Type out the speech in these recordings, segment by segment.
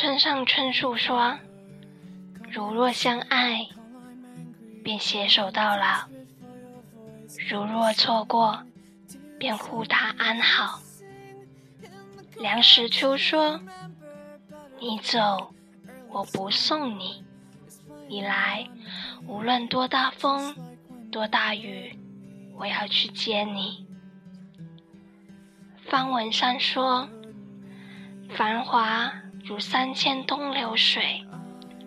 村上春树说：“如若相爱，便携手到老；如若错过，便护他安好。”梁实秋说：“你走，我不送你；你来，无论多大风，多大雨，我要去接你。”方文山说：“繁华如三千东流水，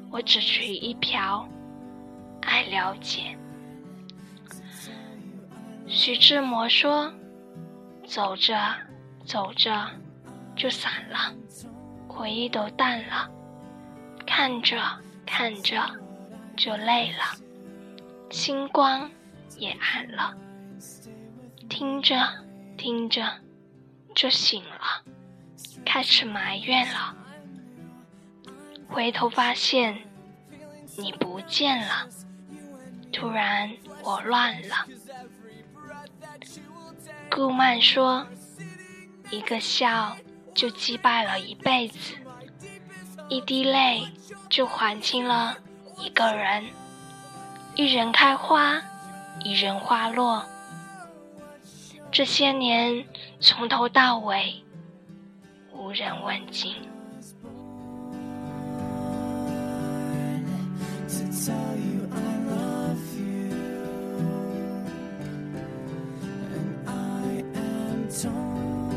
我只取一瓢，爱了解。”徐志摩说：“走着走着就散了，回忆都淡了；看着看着就累了，星光也暗了；听着听着。”就醒了，开始埋怨了。回头发现你不见了，突然我乱了。顾曼说：“一个笑就击败了一辈子，一滴泪就还清了一个人。一人开花，一人花落。”这些年，从头到尾，无人问津。tell you I love you, and I am torn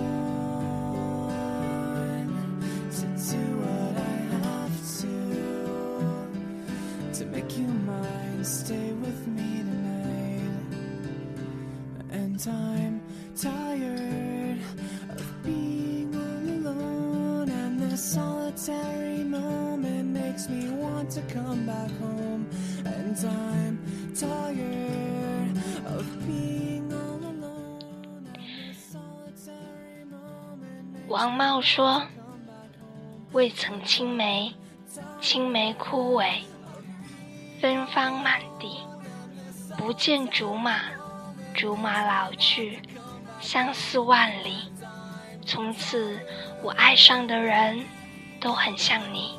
to do what I have to to make you mine. Stay with me tonight, and I'm tired of being all alone and the solitary moment. 王茂说：“未曾青梅，青梅枯萎，芬芳满地；不见竹马，竹马老去，相思万里。从此，我爱上的人都很像你。”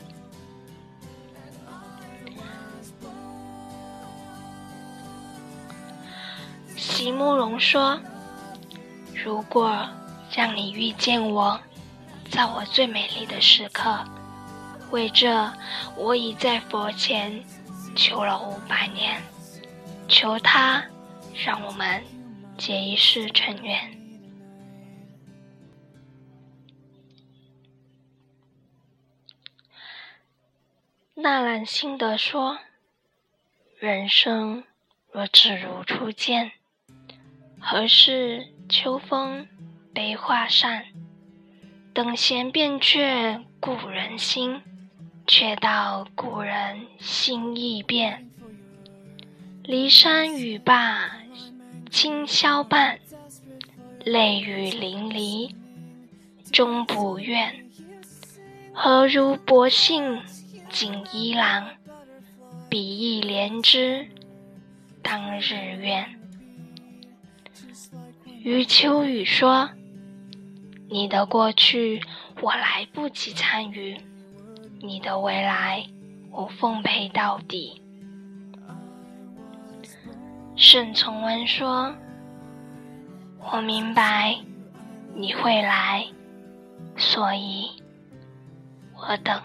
席慕容说：“如果让你遇见我，在我最美丽的时刻。”为这，我已在佛前求了五百年，求他让我们结一世尘缘。纳兰性德说：“人生若只如初见，何事秋风悲画扇？等闲变却故人心。”却道故人心易变，骊山语罢清宵半，泪雨淋漓终不怨。何如薄幸锦衣郎，比翼连枝当日愿。余秋雨说：“你的过去，我来不及参与。”你的未来，我奉陪到底。沈从文说：“我明白你会来，所以我等。”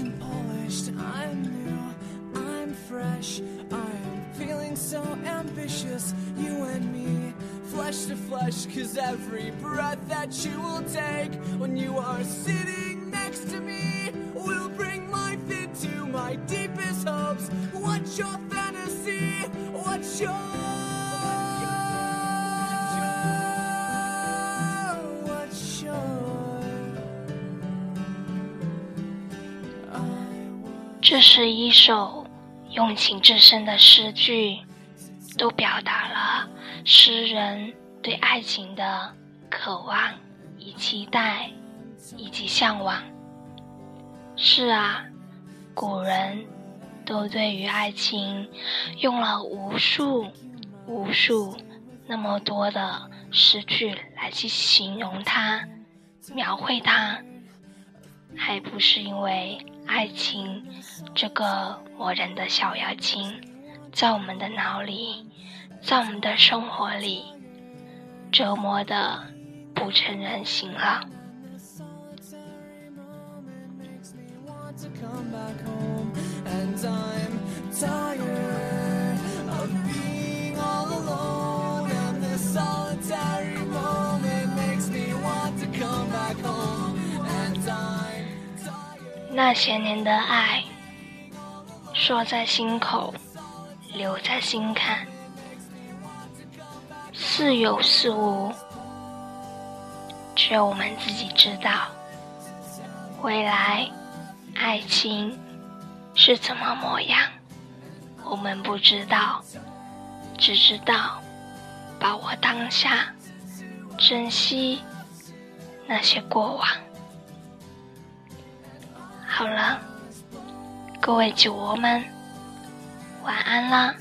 And polished. I'm new, I'm fresh. I'm feeling so ambitious, you and me, flesh to flesh. Cause every breath that you will take when you are sitting next to me will bring life into my deepest hopes. What's your fantasy? see what 这是一首用情至深的诗句，都表达了诗人对爱情的渴望、以期待以及向往。是啊，古人都对于爱情用了无数、无数那么多的诗句来去形容它、描绘它，还不是因为爱情这个磨人的小妖精，在我们的脑里，在我们的生活里折磨的不成人形了。want to come back home, and I'm tired 那些年的爱，说在心口，留在心坎，似有似无，只有我们自己知道。未来，爱情是怎么模样，我们不知道，只知道把握当下，珍惜那些过往。好了，各位酒窝们，晚安啦。